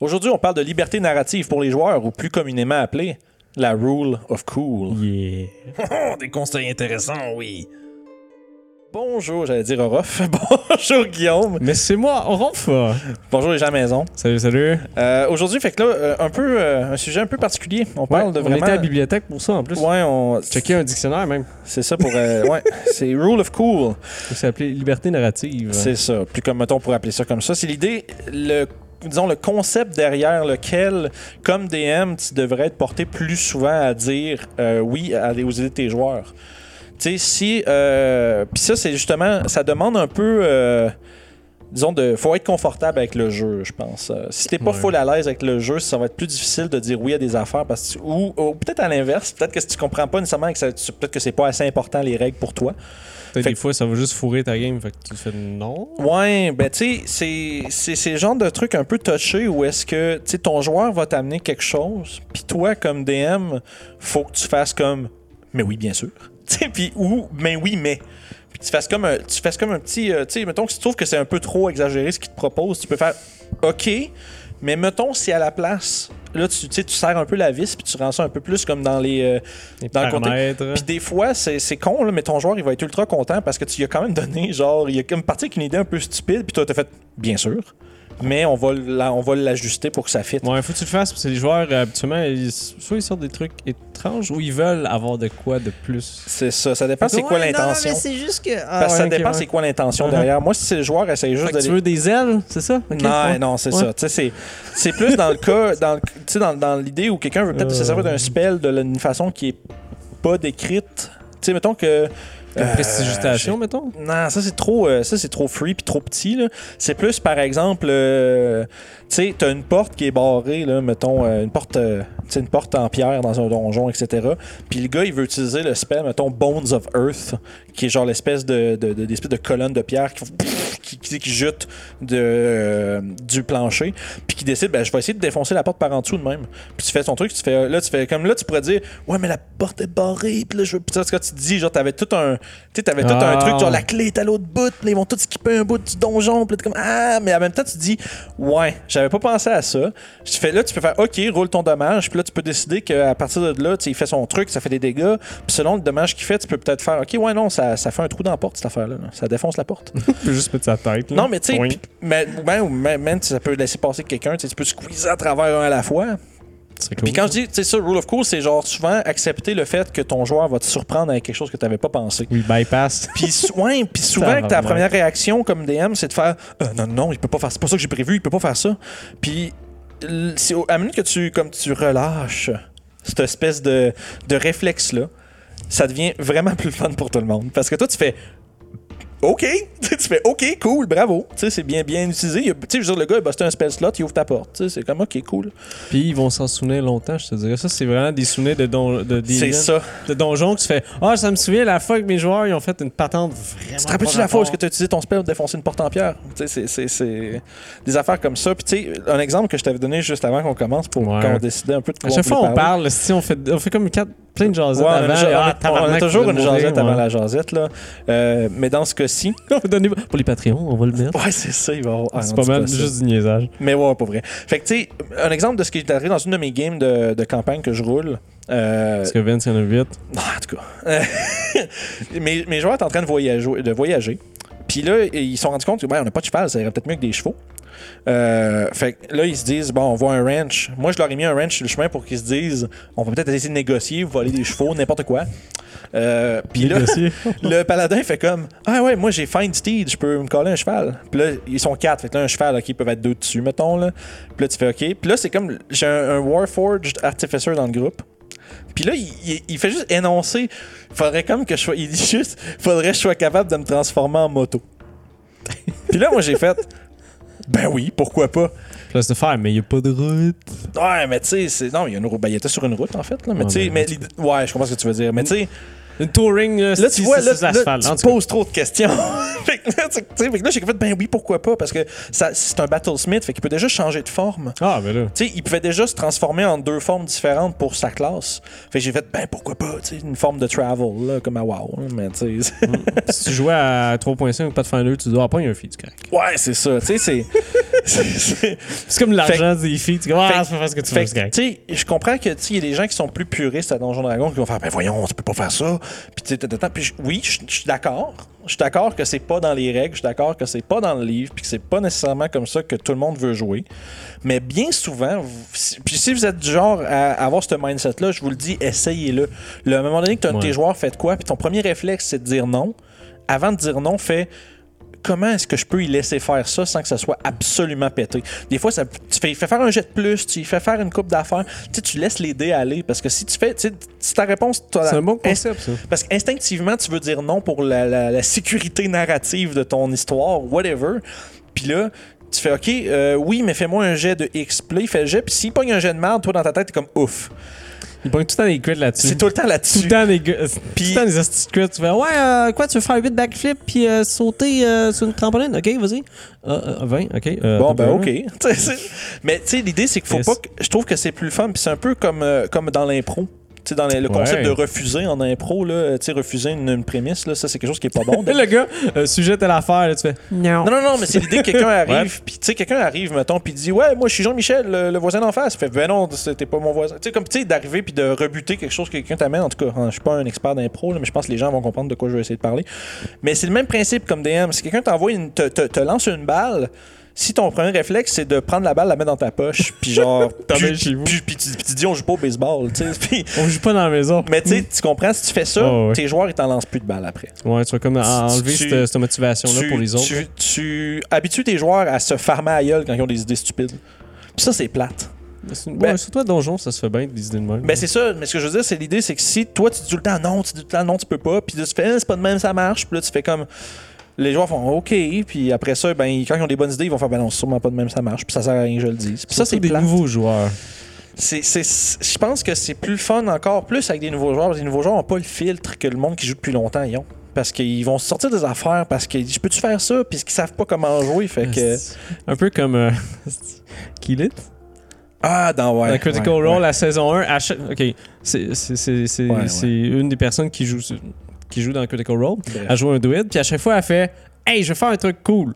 Aujourd'hui, on parle de liberté narrative pour les joueurs, ou plus communément appelée la Rule of Cool. Yeah. Oh, des conseils intéressants, oui. Bonjour, j'allais dire Orof. Bonjour Guillaume. Mais c'est moi, Orof. Bonjour les gens à la maison. Salut, salut. Euh, Aujourd'hui, fait que là, euh, un peu, euh, un sujet un peu particulier. On parle de on vraiment. était à la bibliothèque pour ça en plus. Ouais, on. Checker un dictionnaire même. C'est ça pour. euh, ouais, c'est Rule of Cool. Ça s'appelait Liberté narrative. C'est ça. Plus comme mettons pour appeler ça comme ça. C'est l'idée, le disons le concept derrière lequel, comme DM, tu devrais être porté plus souvent à dire euh, oui à, aux idées de tes joueurs. Tu sais, si. Euh, Puis ça, c'est justement. Ça demande un peu. Disons, de, faut être confortable avec le jeu, je pense. Euh, si t'es pas Ouais. full à l'aise avec le jeu, ça va être plus difficile de dire oui à des affaires. Parce que, ou ou peut-être à l'inverse, peut-être que si tu comprends pas nécessairement que peut-être que c'est pas assez important les règles pour toi. Peut-être des fois, ça va juste fourrer ta game. Fait que tu fais non. Ouais, ben tu sais, c'est- le genre de truc un peu touché où est-ce que tu ton joueur va t'amener quelque chose, puis toi, comme DM, faut que tu fasses comme mais oui, bien sûr. Tu sais, puis ou mais oui, mais. Tu fasses comme un, tu fasses comme un petit. euh, tu sais, mettons que si tu trouves que c'est un peu trop exagéré ce qu'il te propose, tu peux faire OK, mais mettons si à la place, là, tu, tu sais, tu serres un peu la vis, puis tu rends ça un peu plus comme dans les. euh, Les Dans le côté- paramètres. puis des fois, c'est c'est con, là, mais ton joueur, il va être ultra content parce que tu lui as quand même donné, genre, il a comme parti avec une idée un peu stupide, puis toi, t'as fait, bien sûr, mais on va la- on va l'ajuster pour que ça fitte. Ouais, faut que tu le fasses parce que les joueurs, euh, habituellement, ils- soit ils sortent des trucs étranges ou ils veulent avoir de quoi de plus. C'est ça, ça dépend c'est quoi Ouais, non, non, l'intention. mais c'est juste que. ah, Parce que ça dépend ouais. c'est quoi l'intention Uh-huh. derrière. Moi, si c'est le joueur, essaye juste Fait que tu veux des ailes, c'est ça? Non, ouais. non, c'est Ouais. ça. Tu sais, c'est- c'est plus dans le cas, dans, le- tu sais, dans, dans l'idée où quelqu'un veut peut-être Euh. se servir d'un spell de- d'une façon qui est pas décrite. Tu sais, mettons que. Euh, prestidigitation, mettons? Non, ça c'est trop, euh, ça c'est trop free puis trop petit là. C'est plus par exemple, euh, tu sais, t'as une porte qui est barrée là, mettons euh, une porte, euh, tu sais, une porte en pierre dans un donjon, etc. Puis le gars il veut utiliser le spell, mettons Bones of Earth, qui est genre l'espèce de, de, de- d'espèce de colonne de pierre qui, qui, qui, qui jute de, euh, du plancher, puis qui décide, ben je vais essayer de défoncer la porte par en dessous de même. Puis tu fais ton truc, tu fais là, tu fais comme là, tu pourrais dire, ouais mais la porte est barrée, puis là je veux, puis quand tu te dis genre t'avais tout un, tu sais, t'avais tout un Ah. truc, genre la clé est à l'autre bout, puis là, ils vont tous skipper un bout du donjon, puis comme ah, mais en même temps tu te dis ouais, j'avais pas pensé à ça. Je fais là, tu peux faire ok, roule ton dommage, puis là tu peux décider qu'à partir de là, tu sais, il fait son truc, ça fait des dégâts, puis selon le dommage qu'il fait, tu peux peut-être faire ok, ouais non, ça, ça fait un trou dans la porte cette affaire là, ça défonce la porte. Juste mettre sa tête. là. non mais tu sais, Oui. ben, ou même, ça peut laisser passer quelqu'un, tu peux squeezer à travers un à la fois. C'est Puis cool. quand je dis, tu sais ça, rule of cool, c'est genre souvent accepter le fait que ton joueur va te surprendre avec quelque chose que tu n'avais pas pensé. Oui, bypass. Puis ouais, puis souvent que ta première réaction comme DM, c'est de faire Euh, non non, il peut pas faire c'est pas ça que j'ai prévu, il peut pas faire ça. Puis c'est à la minute que tu comme tu relâches cette espèce de, de réflexe là, ça devient vraiment plus fun pour tout le monde parce que toi tu fais OK, tu fais OK, cool, bravo. Tu sais, c'est bien bien utilisé. Tu sais, je veux dire, le gars, il a un spell slot, il ouvre ta porte. Tu sais, c'est comme OK, cool. Puis ils vont s'en souvenir longtemps, je te dirais. Ça, c'est vraiment des souvenirs de, don de, des- C'est ça. de donjons que tu fais Ah, ça me souvient la fois que mes joueurs ils ont fait une patente vraiment. Tu te rappelles-tu la fois où tu as utilisé ton spell pour défoncer une porte en pierre? Tu sais, c'est- c'est- c'est des affaires comme ça. Puis, tu sais, un exemple que je t'avais donné juste avant qu'on commence pour Ouais. qu'on décidait un peu de À quoi chaque fois, on parle, si on fait, on fait comme quatre, plein de jasettes Ouais, avant. et, on a- ah, on a toujours une jasette avant ouais. la jasette. Là. Euh, mais dans ce cas-ci, Pour les Patreons, on va le mettre. ouais, c'est ça. Il va avoir- ah, c'est pas mal, juste du niaisage. Mais ouais, pas vrai. Fait que, tu sais, un exemple de ce qui est arrivé dans une de mes games de, de campagne que je roule. euh, Parce que Vince, il y en a vite. Ah, en tout cas. Mes, mes joueurs étaient en train de voyager. De voyager. Puis là, ils se sont rendus compte que, ben, on n'a pas de cheval, ça irait peut-être mieux que des chevaux. Euh, fait que là, ils se disent, bon, on voit un ranch. Moi, je leur ai mis un ranch sur le chemin pour qu'ils se disent, on va peut-être essayer de négocier, voler des chevaux, n'importe quoi. Euh, Puis là, le paladin fait comme Ah ouais, moi j'ai Find Steed, je peux me coller un cheval. Puis là, ils sont quatre, fait que là, un cheval, ok, ils peuvent être deux dessus, mettons. Là. Puis là, tu fais ok. Puis là, c'est comme j'ai un, un Warforged Artificer dans le groupe. Puis là, il, il- il fait juste énoncer faudrait comme que je sois. Il dit juste faudrait que je sois capable de me transformer en moto. Puis là, moi j'ai fait Ben oui, pourquoi pas? Place de faire, mais il n'y a pas de route. Ouais, mais tu sais, c'est- non, il y a une route. Ben, il était sur une route, en fait. Là, mais Ouais, tu sais, mais- mais ouais, je comprends ce que tu veux dire. Mais tu sais, Une touring, là, Là, tu vois, c'est là, là, l'asphalte. tu poses trop de questions. fait que là, fait que là, j'ai fait, ben oui, pourquoi pas? Parce que c'est un Battlesmith, fait qu'il peut déjà changer de forme. Ah, ben là. Tu sais, il pouvait déjà se transformer en deux formes différentes pour sa classe. Fait que j'ai fait, ben pourquoi pas, tu sais, une forme de travel, là, comme à WoW. là, mais tu sais, si tu jouais à 3.5 ou Pathfinder, tu dois pas y a un feed, correct. ouais, c'est ça. Tu sais, c'est. c'est- c'est- C'est comme l'argent des feeds. Tu ah, faire ce que tu c'est tu sais, je comprends que, tu sais, il y a des gens qui sont plus puristes à Donjon Dragon qui vont faire, ben voyons, tu peux pas faire ça. Puis, tu sais, tata, puis oui, je suis d'accord. Je suis d'accord que c'est pas dans les règles, je suis d'accord que c'est pas dans le livre, puis que c'est pas nécessairement comme ça que tout le monde veut jouer. Mais bien souvent, vous- si- puis si vous êtes du genre à avoir ce mindset-là, je vous le dis, essayez-le. Le, moment donné que tu as tes joueurs fait quoi, puis ton premier réflexe, c'est de dire non. Avant de dire non, fais comment est-ce que je peux y laisser faire ça sans que ça soit absolument pété? Des fois, ça, tu fais, fais faire un jet de plus, tu fais faire une coupe d'affaires, tu sais, tu laisses les dés aller parce que si tu fais, tu sais, si ta réponse, C'est un bon concept, ça. parce qu'instinctivement, tu veux dire non pour la, la- la sécurité narrative de ton histoire, whatever. Puis là, tu fais OK, euh, oui, mais fais-moi un jet de X. Il fait le jet, puis s'il pogne un jet de merde, toi, dans ta tête, t'es comme ouf. Il pogne tout le temps des crits là-dessus. C'est tout le temps Tout là-dessus. le temps des tout Puis- le temps des astuces crits. Tu fais, ouais, euh, quoi, tu veux faire 8 backflips puis euh, sauter euh, sur une trampoline? Ok, vas-y. Euh, euh, 20, ok. euh, Bon, ben OK. c'est- mais tu sais, l'idée, c'est qu'il faut Yes. pas que. Je trouve que c'est plus le fun, puis c'est un peu comme, euh, comme dans l'impro. Sais, dans le Ouais. concept de refuser en impro, là, refuser une, une prémisse, là, ça, c'est quelque chose qui est pas bon. Là, le gars, euh, sujet telle affaire, là, tu fais, non. Non, non, non, mais c'est l'idée que quelqu'un arrive, puis tu sais, quelqu'un arrive, mettons, puis dit Ouais, moi, je suis Jean-Michel, le, le voisin d'en face. Fait, ben non, c'était pas mon voisin. Tu sais, comme, tu sais, d'arriver puis de rebuter quelque chose que quelqu'un t'amène. En tout cas, hein, je suis pas un expert d'impro, mais je pense que les gens vont comprendre de quoi je vais essayer de parler. Mais c'est le même principe comme DM. Si quelqu'un t'envoie une, te, te- te lance une balle, si ton premier réflexe, c'est de prendre la balle, la mettre dans ta poche, puis genre, puis, chez vous. puis- puis tu, puis tu dis On joue pas au baseball, tu sais. puis- On joue pas dans la maison. Mais tu sais, tu comprends, si tu fais ça, Oh, ouais. tes joueurs, ils t'en lancent plus de balles après. Ouais, tu vas comme enlever Tu- cette, cette motivation-là pour les autres. Tu, tu habitues tes joueurs à se farmer à gueule quand ils ont des idées stupides. Puis ça, c'est plate. Ouais, Ben- surtout à Donjon, ça se fait bien des idées de même. Ben c'est ça, mais ce que je veux dire, c'est l'idée, c'est que si toi tu dis tout le temps non, tu dis tout le temps non, tu peux pas, puis tu fais Ah, c'est pas de même, ça marche, puis là tu fais comme. Les joueurs font OK, puis après ça, ben, quand ils ont des bonnes idées, ils vont faire ben non, sûrement pas de même, ça marche, puis ça sert à rien je le. Puis ça, c'est des plate. nouveaux joueurs. C'est, je pense que c'est plus fun encore plus avec des nouveaux joueurs. parce que Les nouveaux joueurs n'ont pas le filtre que le monde qui joue depuis longtemps ils ont. Parce qu'ils vont sortir des affaires, parce qu'ils disent Peux-tu faire ça Puis qu'ils savent pas comment jouer. Fait que. Un peu comme euh, Kill It? Ah, dans ouais. dans Critical ouais, Role, ouais. la saison 1. à chaque- Ok, c'est c'est une des personnes qui joue, qui joue dans Critical Role. Bref. Elle joue un druide, puis à chaque fois, elle fait Hey, je vais faire un truc cool.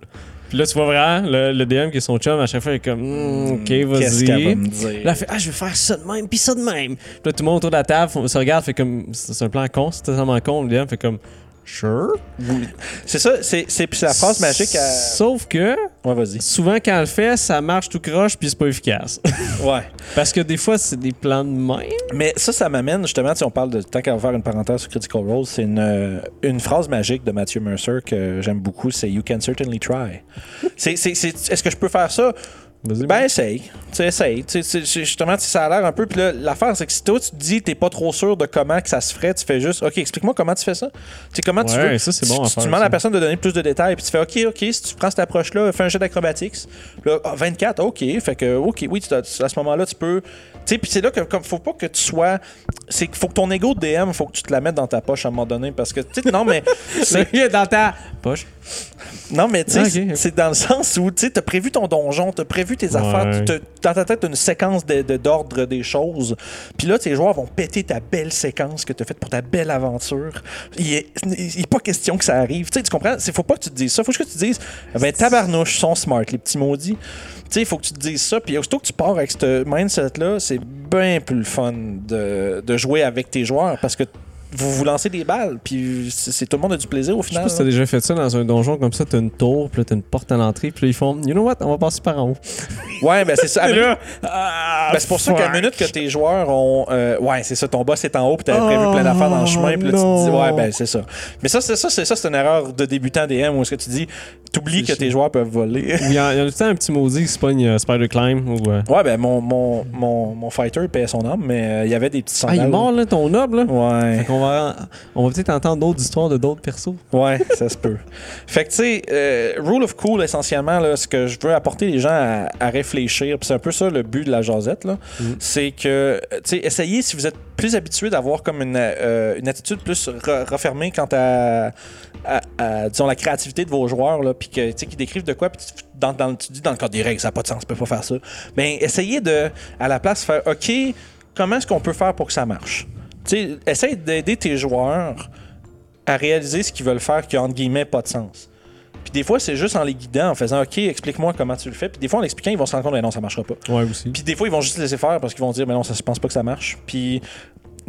Puis là, tu vois vraiment le, le DM qui est son chum, à chaque fois, il est comme Hmm, Ok, qu'elle va vas-y. Là, elle fait Ah, je vais faire ça de même, puis ça de même. Puis là, tout le monde autour de la table se regarde, fait comme C'est un plan con, c'est totalement con. Le DM fait comme Sure. C'est ça, c'est, c'est, puis c'est la phrase magique à. Sauf que, Ouais, vas-y. souvent, quand elle le fait, ça marche tout croche, puis c'est pas efficace. Ouais. Parce que des fois, c'est des plans de même. Mais ça, ça m'amène justement, si on parle de. Tant qu'à faire une parenthèse sur Critical Role, c'est une, euh, une phrase magique de Matthew Mercer que j'aime beaucoup c'est You can certainly try. c'est, c'est, c'est- est-ce que je peux faire ça? Vas-y, Ben, essaye. Tu sais, essaye. Tu sais, c'est- c'est- justement, ça a l'air un peu. Puis là, l'affaire, c'est que si toi, tu te dis, t'es pas trop sûr de comment que ça se ferait, tu fais juste, OK, explique-moi comment tu fais ça. Tu sais, comment tu veux. ça, c'est tu, bon à tu- tu faire, demandes à la personne de donner plus de détails, puis tu fais, OK, OK, si tu prends cette approche-là, fais un jet d'acrobatics. Là, ah, 24, OK. Fait que, OK, oui, tu- à ce moment-là, tu peux. Sais, puis c'est là que, comme, faut pas que tu sois. C'est faut que ton ego de DM, faut que tu te la mettes dans ta poche à un moment donné, parce que, tu sais, non, mais. c'est- dans ta poche? non, mais tu sais, Ah, c'est- c'est dans le sens où tu as prévu ton donjon, tu as prévu tes affaires, tu dans ta tête, une séquence de- de- d'ordre des choses. Puis là, tes joueurs vont péter ta belle séquence que tu as faite pour ta belle aventure. Il est, il est pas question que ça arrive. Tu comprends? Il faut pas que tu te dises ça. faut que tu te dises, ben tabarnouche, sont smart, les petits maudits. Tu sais, il faut que tu te dises ça. Puis aussitôt que tu pars avec ce mindset-là, c'est bien plus le fun de, de jouer avec tes joueurs parce que vous vous lancez des balles, puis c'est c'est- tout le monde a du plaisir au Je sais final. pas si t'as déjà fait ça dans un donjon comme ça, t'as une tour, puis t'as une porte à l'entrée, puis là ils font You know what, on va passer par en haut. Ouais, ben c'est ça. Ah, Ben, c'est pour ça qu'à minute que tes joueurs ont. euh, ouais, c'est ça, ton boss est en haut, puis t'avais prévu Oh, plein d'affaires dans le chemin, puis là, tu te dis, ouais, ben, c'est ça. Mais ça, c'est ça, c'est ça, c'est une erreur de débutant DM où est-ce que tu dis, t'oublies que tes joueurs peuvent voler. Il y, a, il y a tout le temps un petit maudit qui se pogne euh, Spider Climb ou. euh, ouais, ben, mon, mon, mon, mon fighter paie son âme, mais euh, il y avait des petits Ah, sandales. il est mort là, ton noble là? Ouais. Fait qu'on qu'on va, on va peut-être entendre d'autres histoires de d'autres persos. Ouais, ça se peut. Fait que, tu sais, euh, Rule of Cool, essentiellement, là, ce que je veux apporter les gens à, à réfléchir, c'est un peu ça le but de la jasette, là, Mm. c'est que, tu sais, essayez, si vous êtes plus habitué d'avoir comme une, une attitude plus re- refermée quant à, à- à, disons, la créativité de vos joueurs, là, puis que, tu sais, qu'ils décrivent de quoi, puis tu, dans, dans- tu dis dans le cadre des règles, ça n'a pas de sens, tu peux pas faire ça. Ben, essayez de, à la place, faire, OK, comment est-ce qu'on peut faire pour que ça marche? Tu sais, essaye d'aider tes joueurs à réaliser ce qu'ils veulent faire qui a entre guillemets pas de sens. Puis des fois, c'est juste en les guidant, en faisant OK, explique-moi comment tu le fais. Puis des fois, en l'expliquant, ils vont se rendre compte, mais non, ça marchera pas. Ouais, aussi. Puis des fois, ils vont juste laisser faire parce qu'ils vont dire, mais non, ça, je pense pas que ça marche. Puis.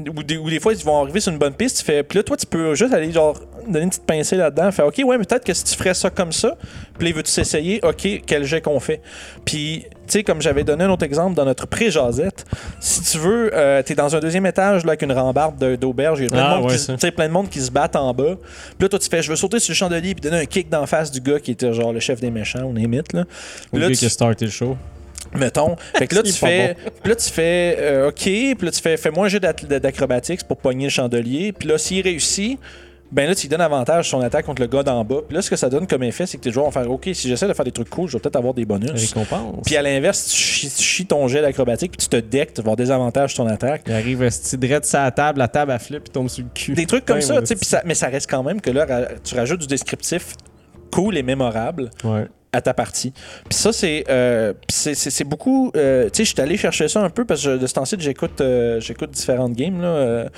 Ou des, ou des fois, ils vont arriver sur une bonne piste, tu fais. Puis là, toi, tu peux juste aller, genre, donner une petite pincée là-dedans, faire, OK, ouais, mais peut-être que si tu ferais ça comme ça, puis là, veux-tu s'essayer, OK, quel jet qu'on fait? Puis, tu sais, comme j'avais donné un autre exemple dans notre pré-jasette, si tu veux, euh, t'es dans un deuxième étage, là, avec une rambarde de- d'auberge, il y a plein, Ah, de monde ouais, qui, plein de monde qui se battent en bas. Puis là, toi, tu fais, je veux sauter sur le chandelier, puis donner un kick d'en face du gars qui était, genre, le chef des méchants, on imite, là. Ou Là, le gars tu- qui a starté le show. Mettons. Fait que là, tu fais, puis là, tu fais euh, OK, puis là, tu fais, fais-moi un jeu d'acrobatics pour pogner le chandelier. Puis là, s'il réussit, ben là, tu lui donnes avantage son attaque contre le gars d'en bas. Puis là, ce que ça donne comme effet, c'est que tes joueurs vont faire OK, si j'essaie de faire des trucs cool, je vais peut-être avoir des bonus. Récompense. Puis à l'inverse, tu chies, tu chies ton jet d'acrobatique, puis tu te decks, tu vas avoir des avantages sur ton attaque. Il arrive esti direct sur la table, la table elle flip, il tombe sur le cul. Des trucs comme Ouais, ça, tu sais, puis mais ça reste quand même que là, tu rajoutes du descriptif cool et mémorable Ouais. À ta partie. Puis ça, c'est euh, c'est- beaucoup... euh, tu sais, je suis allé chercher ça un peu parce que de ce temps-ci, j'écoute euh, j'écoute différentes games. là. Euh,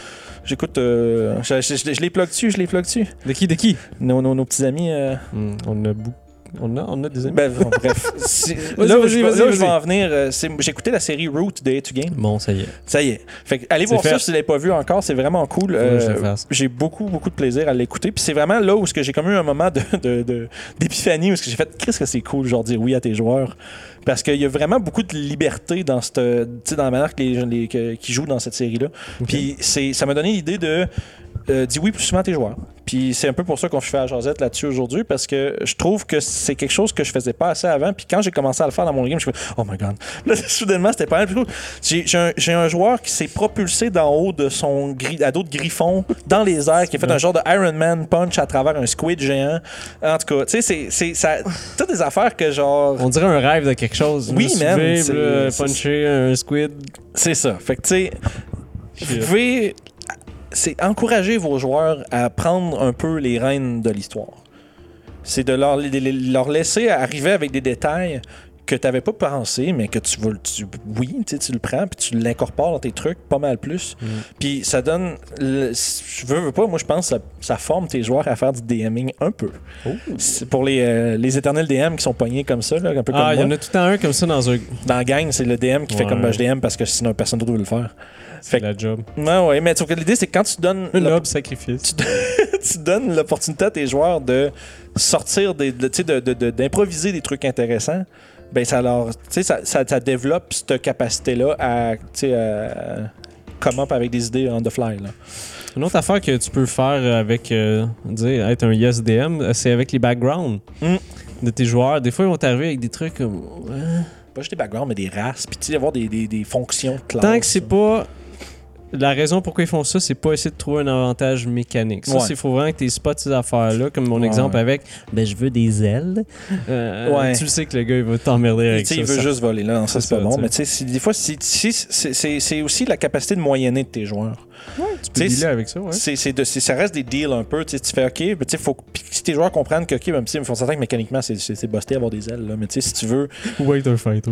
j'écoute... euh, je, je- je- je les plug dessus, je les plug dessus. De qui, de qui? Nos, nos, nos petits amis... euh, Hmm, on a beaucoup. On a, on a des amis. ben, bon, bref. Là où je, vais- vas-y, là où je vais vas-y. en venir, euh, j'ai écouté la série Root de A2 Game. Bon, ça y est. Ça y est. Fait que allez voir ça si vous l'avez pas vu encore, c'est vraiment cool. Euh, j'ai beaucoup, beaucoup de plaisir à l'écouter. Puis c'est vraiment là où ce que j'ai comme eu un moment de, de- de- d'épiphanie où ce que j'ai fait, qu'est-ce que c'est cool, genre dire oui à tes joueurs. Parce qu'il y a vraiment beaucoup de liberté dans cette, tu sais, dans la manière que les, les- que- qui jouent dans cette série-là. Puis c'est, ça m'a donné l'idée de euh, dire oui plus souvent à tes joueurs. Puis c'est un peu pour ça qu'on fait à Josette là-dessus aujourd'hui, parce que je trouve que c'est quelque chose que je faisais pas assez avant. Puis quand j'ai commencé à le faire dans mon game, je me suis fait, oh my god. Là, soudainement, c'était pas mal. J'ai, un, joueur qui s'est propulsé d'en haut de son gri- à d'autres griffons dans les airs, qui a fait un genre de Iron Man punch à travers un squid géant. En tout cas, tu sais, c'est, toutes des affaires que genre. On dirait un rêve de quelque chose. Oui, c'est- puncher un squid. C'est ça. Fait que, tu sais, c'est encourager vos joueurs à prendre un peu les rênes de l'histoire. C'est de leur, de leur laisser arriver avec des détails que tu n'avais pas pensé, mais que tu veux. Tu, oui, tu le prends, puis tu l'incorpores dans tes trucs pas mal plus. Mm. Puis ça donne. le- je veux, veux pas, moi je pense que ça, ça forme tes joueurs à faire du DMing un peu. C'est pour les, euh, les éternels DM qui sont pognés comme ça, là, un peu Ah, il y comme en a tout le temps un comme ça dans un. Dans la gang, c'est le DM qui fait comme ben, je DM parce que sinon personne d'autre veut le faire. C'est la job. Ouais, ouais, mais l'idée, c'est que quand tu donnes, Un noble sacrifice. tu donnes l'opportunité à tes joueurs de sortir des, de- de- de- d'improviser des trucs intéressants, ben ça leur, ça, ça, ça développe cette capacité-là à, up avec des idées on the fly. Là. Une autre affaire que tu peux faire avec, euh, dire, être un yes DM, euh, c'est avec les backgrounds Mm. de tes joueurs. Des fois, ils vont t'arriver avec des trucs comme. Pas juste des backgrounds, mais des races, puis tu sais, avoir des, des, des fonctions de classe. Tant que c'est pas. La raison pourquoi ils font ça, c'est pas essayer de trouver un avantage mécanique. Ça, Ouais. c'est faut vraiment que tu spots ces affaires-là, comme mon Ouais, exemple ouais. avec ben je veux des ailes. Euh, Ouais. Tu le sais que le gars il va t'emmerder avec Tu sais, ça. il veut ça. juste voler. Là, non, ça, C'est pas bon. Mais tu sais, des fois, c'est aussi la capacité de moyenner de tes joueurs. Tu peux tu dealer avec ça, ouais. C'est, c'est de- c'est- ça reste des deals un peu. Tu fais OK, mais tu faut si tes joueurs comprennent que, OK, même si ils font certain que mécaniquement, c'est, c'est, busté avoir des ailes. Là, mais tu sais, si tu veux. Wait un fighter.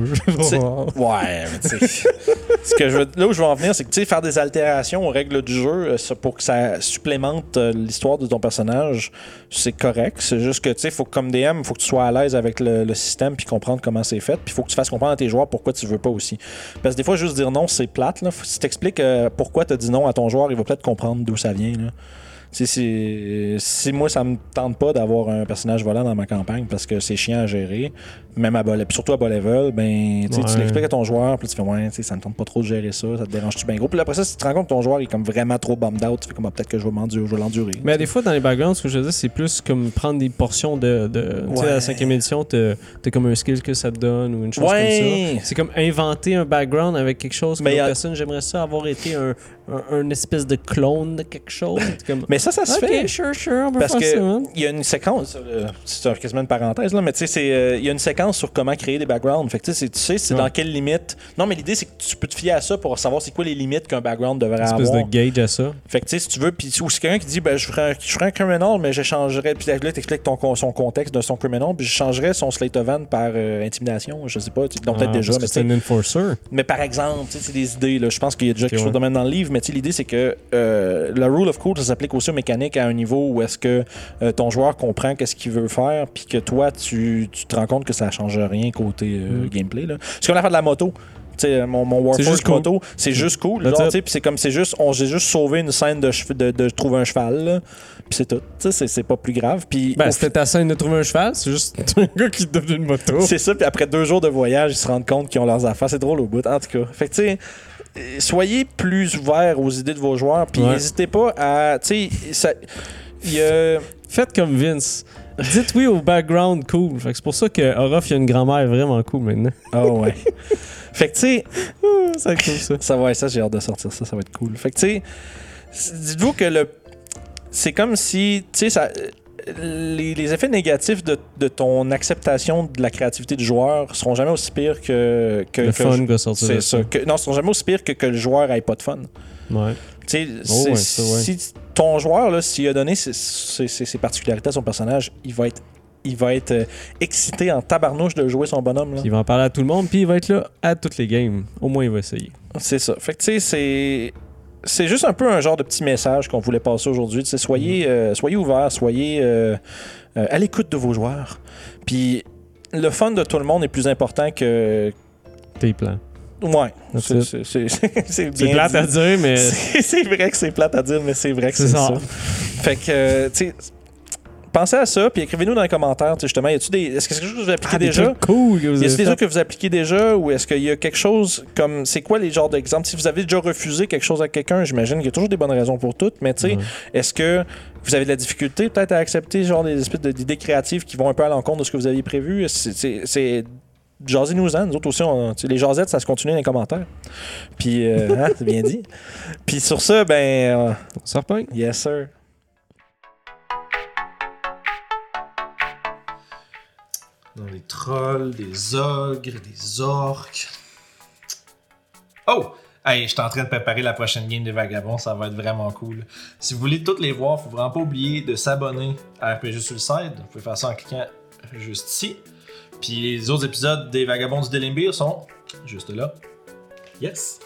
Ouais, mais tu sais. ce que je veux- là où je veux en venir, c'est que tu sais, faire des altérations aux règles du jeu euh, pour que ça supplémente euh, l'histoire de ton personnage, c'est correct. C'est juste que, tu sais, faut que, comme DM, il faut que tu sois à l'aise avec le, le système puis comprendre comment c'est fait. Puis il faut que tu fasses comprendre à tes joueurs pourquoi tu veux pas aussi. Parce que des fois, juste dire non, c'est plate. Là. Faut- Si tu expliques pourquoi tu as dit non à ton joueur, il va peut-être comprendre d'où ça vient. Là. Si moi ça me tente pas d'avoir un personnage volant dans ma campagne parce que c'est chiant à gérer, même à bas, puis surtout à bas level, ben, tu l'expliques à ton joueur, puis tu fais, ouais, ça me tente pas trop de gérer ça, ça te dérange-tu bien gros? Puis après ça, si tu te rends compte que ton joueur est comme vraiment trop bummed out, tu fais comme, ah, peut-être que je vais m'endurer, je vais l'endurer. Mais des fois, dans les backgrounds, ce que je veux dire, c'est plus comme prendre des portions de. de Tu sais, à la cinquième édition, t'as t'as comme un skill que ça te donne ou une chose Ouais. comme ça. C'est comme inventer un background avec quelque chose que Mais a- personne, j'aimerais ça avoir été un, un, un espèce de clone de quelque chose. Comme, Mais ça, ça se ok, fait. sure, sure, on peut Parce faire que hein. il y a une séquence, euh, c'est quasiment une parenthèse là, mais tu sais, euh, il y a une séquence sur comment créer des backgrounds. Fait que tu sais, c'est- tu sais, c'est Ouais. dans quelle limite. Non, mais l'idée c'est que tu peux te fier à ça pour savoir c'est quoi les limites qu'un background devrait Une espèce avoir. de gauge à ça. Fait que tu sais, si tu veux, puis ou c'est quelqu'un qui dit, ben je ferais un, je ferais un criminal, mais j'échangerais, puis là t'expliques ton son contexte de son criminal, puis je changerais son slate of hand par euh, intimidation, je sais pas, peut-être Ah, déjà, mais c'est un enforcer. mais par exemple, tu sais, c'est des idées. Là. Je pense qu'il y a déjà Ok, quelque chose ouais. de même dans le livre, mais tu sais, l'idée, c'est que euh, la rule of cool, ça s'applique aussi aux mécaniques à un niveau où est-ce que euh, ton joueur comprend qu'est-ce qu'il veut faire, puis que toi, tu, tu te rends compte que ça change rien côté euh, Mm. gameplay. là. C'est comme l'affaire de la moto. Mon, mon cool. moto, c'est juste cool. Puis c'est comme c'est juste, on j'ai juste sauvé une scène de, de, de trouver un cheval. Puis c'est tout. C'est pas plus grave. Puis Ben, c'était ta scène de trouver un cheval, c'est juste un gars qui te donne une moto. c'est ça, puis après deux jours de voyage, ils se rendent compte qu'ils ont leurs affaires. C'est drôle au bout, en tout cas. Fait que, tu sais, soyez plus ouverts aux idées de vos joueurs, puis Ouais. n'hésitez pas à. Tu sais, ça- a. Faites comme Vince. Dites oui au background cool. Fait que c'est pour ça que Orof, il a une grand-mère vraiment cool maintenant. Oh, ouais. fait que, tu sais, Ah, c'est cool ça. ça va être ça, j'ai hâte de sortir ça, ça va être cool. Fait que, tu sais, dites-vous que le. C'est comme si, tu sais, ça. Les, les effets négatifs de, de ton acceptation de la créativité du joueur seront jamais aussi pires que. que Le que- fun va sortir C'est ça. Que, non, seront jamais aussi pires que que le joueur ait pas de fun. Ouais. Tu sais, Oh, c'est- ouais, ça, ouais. si ton joueur, s'il a donné ses, ses- ses- ses particularités à son personnage, il va être, il va être euh, excité en tabarnouche de jouer son bonhomme. là. Il va en parler à tout le monde, puis il va être là à toutes les games. Au moins, il va essayer. C'est ça. Fait que, tu sais, c'est. C'est juste un peu un genre de petit message qu'on voulait passer aujourd'hui. Soyez, Mhm. euh, soyez ouverts, soyez euh, euh, à l'écoute de vos joueurs. Puis le fun de tout le monde est plus important que. Tes plans. Ouais. C'est bien plate dit. à dire, mais. C'est vrai que c'est plate à dire, mais c'est vrai que C'est ça. ça. Fait que, euh, tu sais, pensez à ça, puis écrivez-nous dans les commentaires, justement, y a-tu des. Est-ce que c'est quelque chose que vous appliquez Ah, déjà? cool que vous Y a-t-il avez des trucs que vous appliquez déjà ou est-ce qu'il y a quelque chose comme. C'est quoi les genres d'exemples? Si vous avez déjà refusé quelque chose à quelqu'un, j'imagine qu'il y a toujours des bonnes raisons pour toutes, mais tu sais, est-ce que vous avez de la difficulté peut-être à accepter genre des espèces d'idées créatives qui vont un peu à l'encontre de ce que vous aviez prévu? C'est- Jasez-nous-en, nous autres aussi, on- les jasettes, ça se continue dans les commentaires. Puis, euh, hein, c'est bien dit. Puis sur ça, ben, euh, On se yes sir. Dans les trolls, des ogres, des orques. Oh! Hey, je suis en train de préparer la prochaine game des Vagabonds, ça va être vraiment cool. Si vous voulez toutes les voir, faut vraiment pas oublier de s'abonner à RPG Suicide. Vous pouvez faire ça en cliquant juste ici. Puis les autres épisodes des Vagabonds du Delimbir sont juste là. Yes!